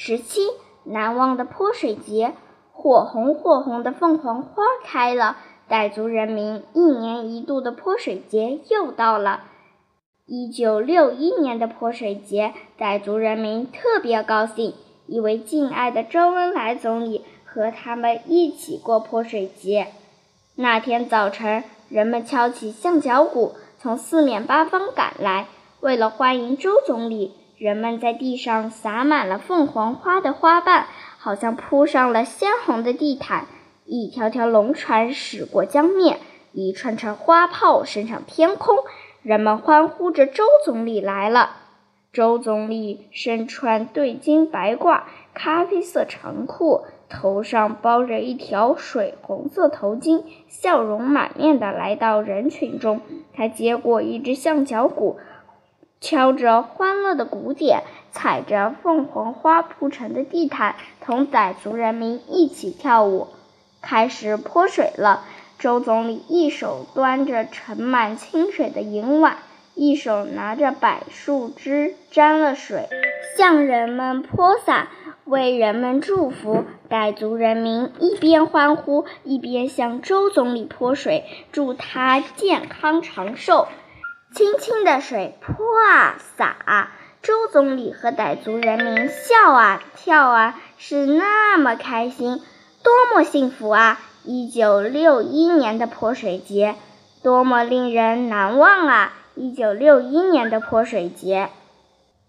十七，难忘的泼水节，火红火红的凤凰花开了。傣族人民一年一度的泼水节又到了。一九六一年的泼水节，傣族人民特别高兴，以为敬爱的周恩来总理和他们一起过泼水节。那天早晨，人们敲起象脚鼓，从四面八方赶来。为了欢迎周总理，人们在地上撒满了凤凰花的花瓣，好像铺上了鲜红的地毯。一条条龙船驶过江面，一串串花炮升上天空，人们欢呼着：“周总理来了！”周总理身穿对襟白褂、咖啡色长裤，头上包着一条水红色头巾，笑容满面地来到人群中。他接过一只象脚鼓，敲着欢乐的鼓点，踩着凤凰花铺成的地毯，同傣族人民一起跳舞。开始泼水了。周总理一手端着盛满清水的银碗，一手拿着柏树枝沾了水，向人们泼洒，为人们祝福。傣族人民一边欢呼，一边向周总理泼水，祝他健康长寿。清清的水泼啊洒，周总理和傣族人民笑啊跳啊，是那么开心。多么幸福啊！一九六一年的泼水节，多么令人难忘啊！一九六一年的泼水节。